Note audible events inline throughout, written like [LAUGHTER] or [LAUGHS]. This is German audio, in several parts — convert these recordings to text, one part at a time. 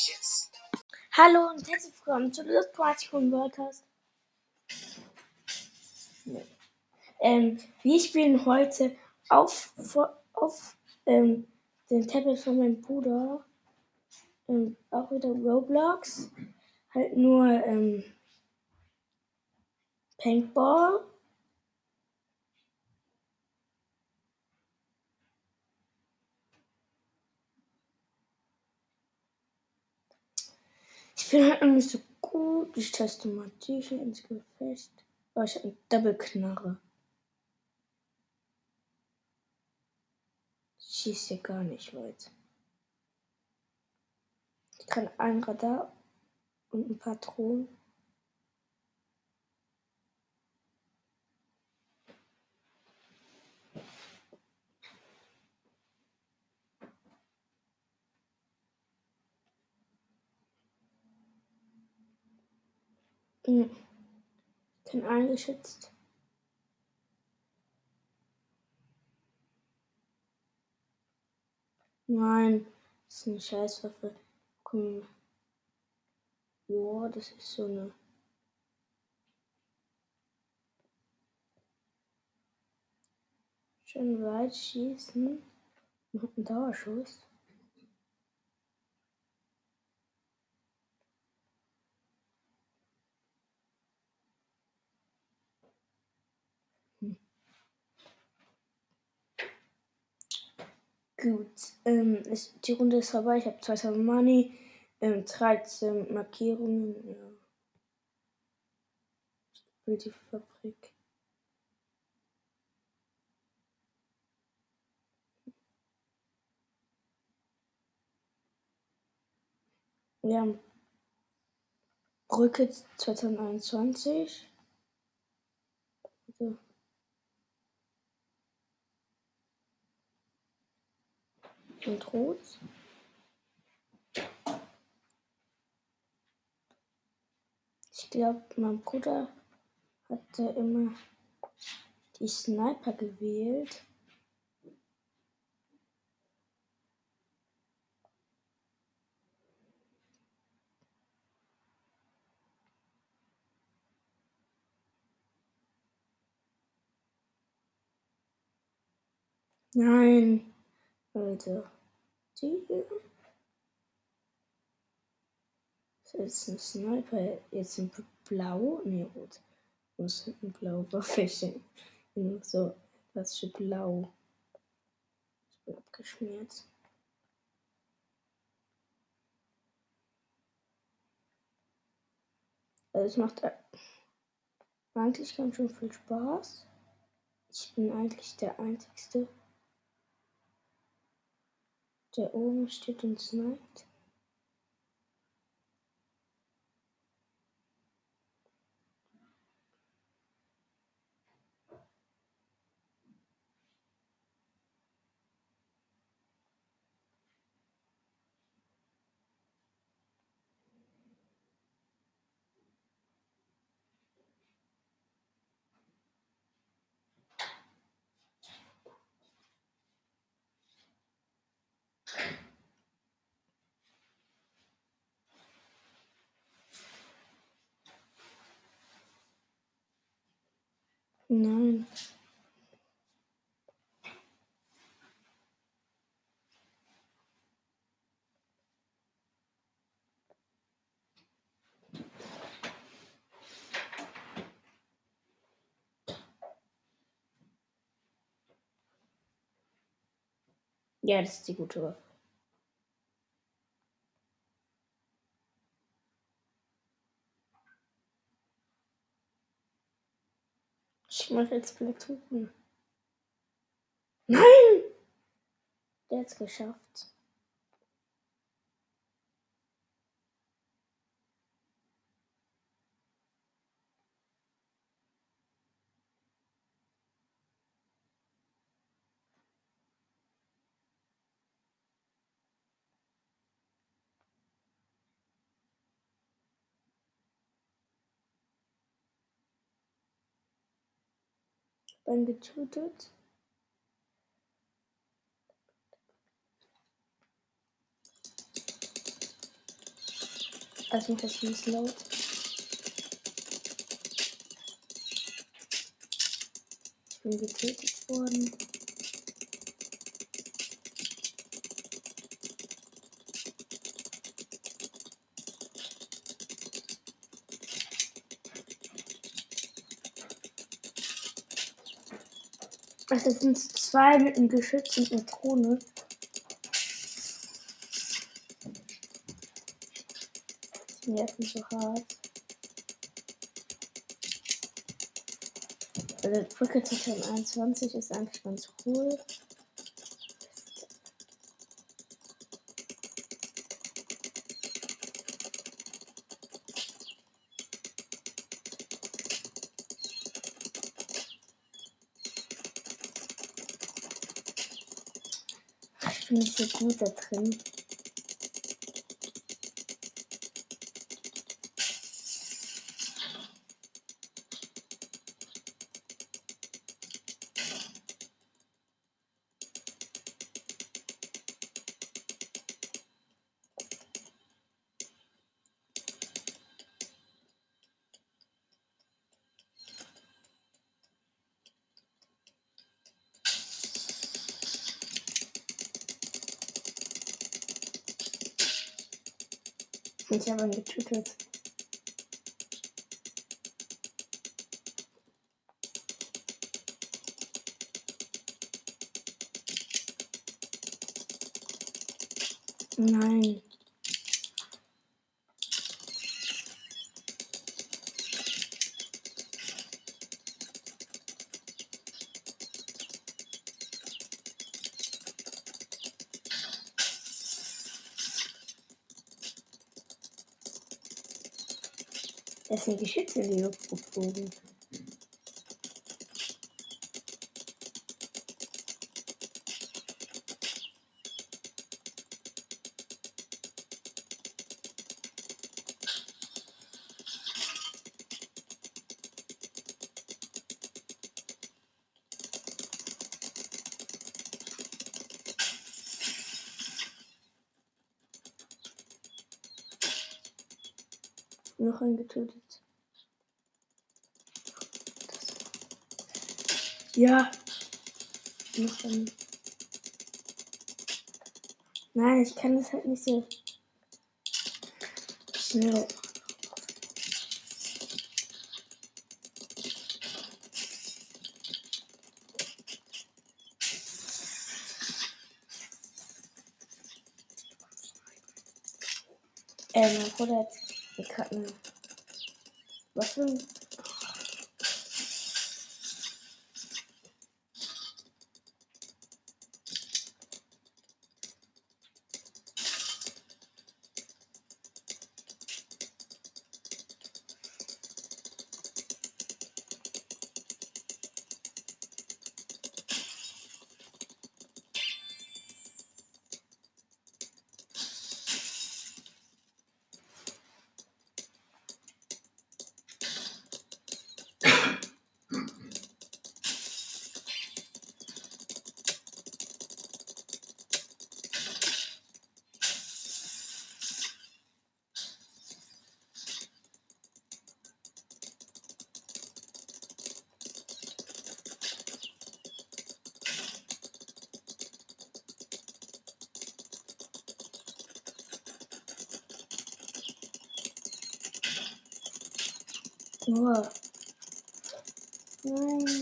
Delicious. Hallo und herzlich willkommen zu Party von Worldcast. Nee. Ähm, wir spielen heute auf, auf ähm, den Tablet von meinem Bruder ähm, auch wieder Roblox. Halt nur ähm, Paintball. Bin halt nicht so gut. Ich teste mal die hier ins Gefecht. Oh, ich habe eine Double-Knarre. Schießt hier gar nicht weit. Ich kann ein Radar und ein Patron. Hm. Kann eingeschützt. Nein, das ist eine Scheißwaffe. Komm. Ja, das ist so eine. Schön weit schießen. Noch ein Dauerschuss. Gut, ähm, ist, die Runde ist vorbei. Ich habe 2000 Money, ähm, 13 Markierungen. Ja. Die Fabrik. Wir haben Brücke 2021. So. Und rot. Ich glaube, mein Bruder hatte immer die Sniper gewählt. Nein, Leute. Die hier. Das ist ein Sniper. Jetzt sind blau. Nee, rot. Wo ist ein blau [LAUGHS] Waffe? So, was für blau. Ich bin abgeschmiert. Also es macht eigentlich ganz schön viel Spaß. Ich bin eigentlich der Einzige, der oben steht und sniped. Nein. Ja, das ist die gute. Ich mache jetzt Platoon. Nein! Der hat's geschafft. Dann getötet. Also das ein bisschen laut. Ich bin getötet worden. Ach, das sind zwei mit einem Geschütz und einer Krone. Die nerven so hart. Also Brücke 2021 ist eigentlich ganz cool. Ich bin nicht so Ich habe ihn getötet. Nein. Es sind Geschütze geflogen. Noch einen getötet. Ja. Noch einen. Nein, ich kann das halt nicht so schnell. Äh, mein Bruder hat ich gerade eine. Was für ein. Nur.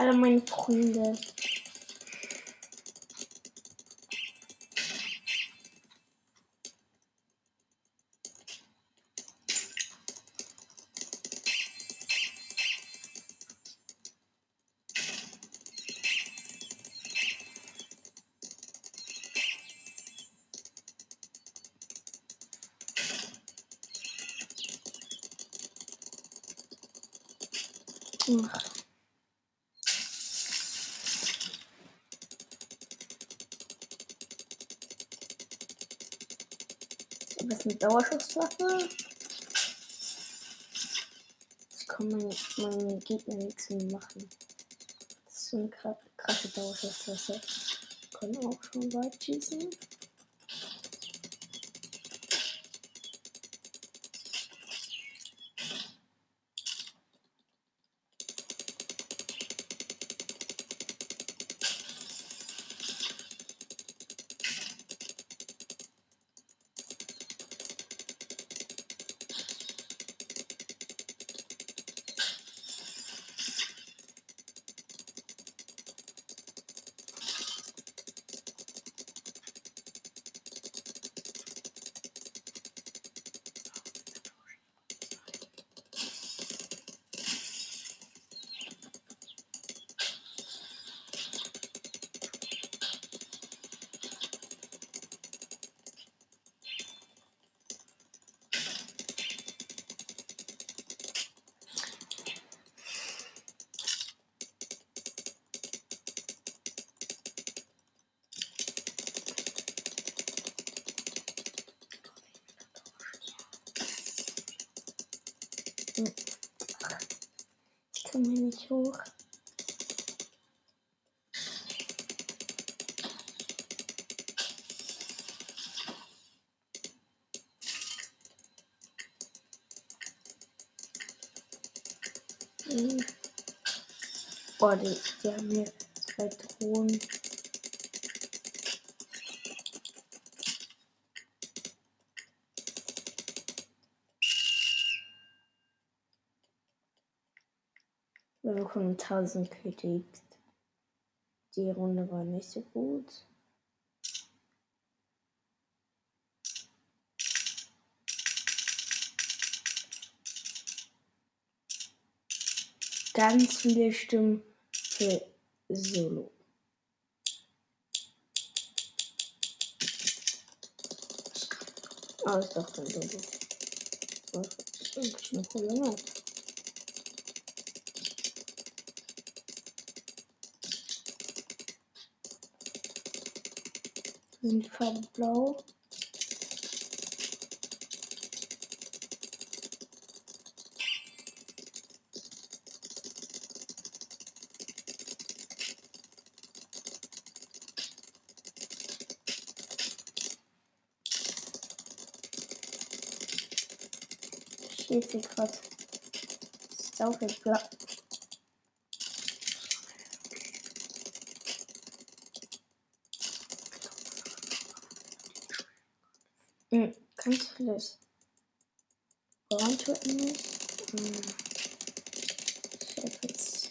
alle meine Freunde. Ugh. Ist eine Dauerschusswaffe. Das kann man meinen Gegner nichts mehr machen. Das ist so eine krasse Dauerschusswaffe. Kann auch schon weit schießen. Komme hier nicht hoch. Hm. Boah, die, die haben hier zwei Drohnen. Wir bekommen 1000 Kritik. Die Runde war nicht so gut. Ganz viele Stimmen für Solo. Ah, ist doch kein Solo. Das ist eine coole Map. Farben blau. Gerade. Sau viel Platz. Hm, ganz vieles. Beantworten nicht. Hm. Ich hab jetzt.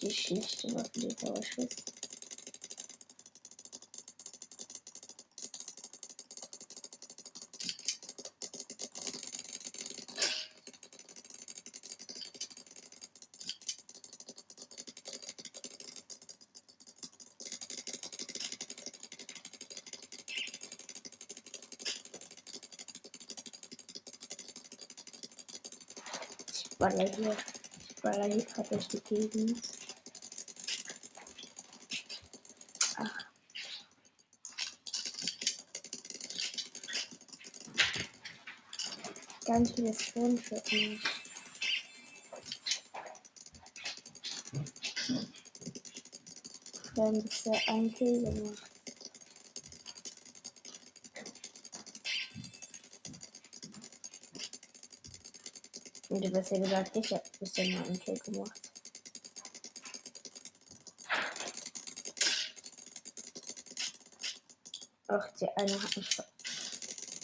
Die schlechte Waffe, die Dauerschuss. Baller hier. Baller hier gerade durch die Gegend. Ach. Ganz viele Screenshots. Wir haben bisher ein Kill gemacht. Hast ja gesagt, ich hab bisher nur einen Kill gemacht. Ach, die eine hat mich.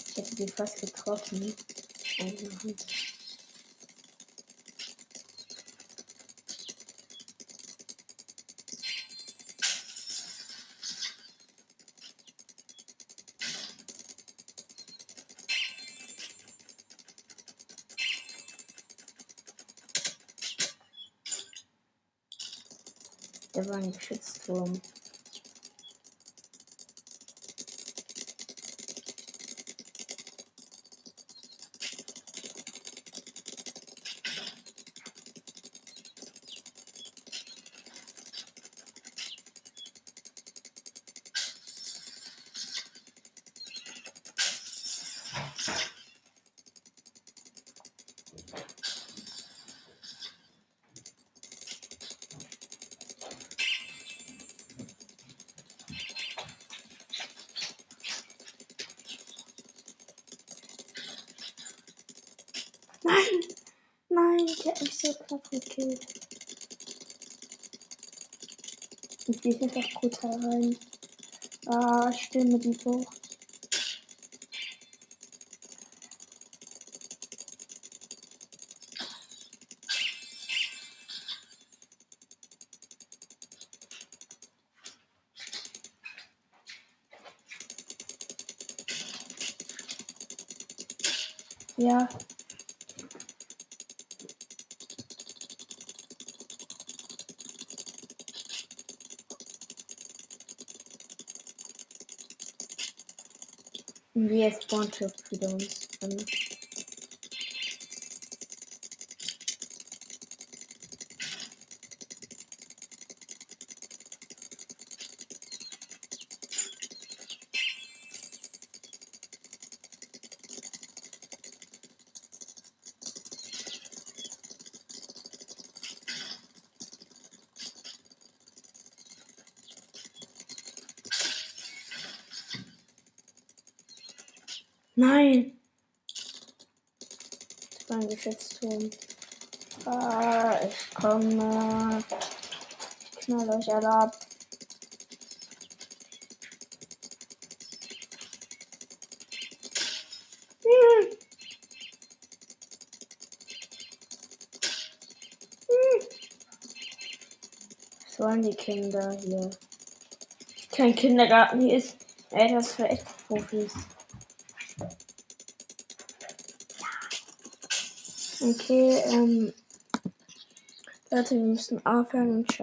Ich hätte die fast getroffen. Eine Hand. Давай рванчеством. Thank knapp gekillt. Jetzt gehe ich einfach kurz rein. Ah, stimme die Bucht. Ja. just want to put on some Nein! Das war ein Geschützturm. Ah, ich komme. Ich knall euch alle ab. Hm. Hm. Was wollen die Kinder hier? Kein Kindergarten, hier ist etwas für echte Profis. Okay, ähm, Leute, wir müssen aufhören und ciao.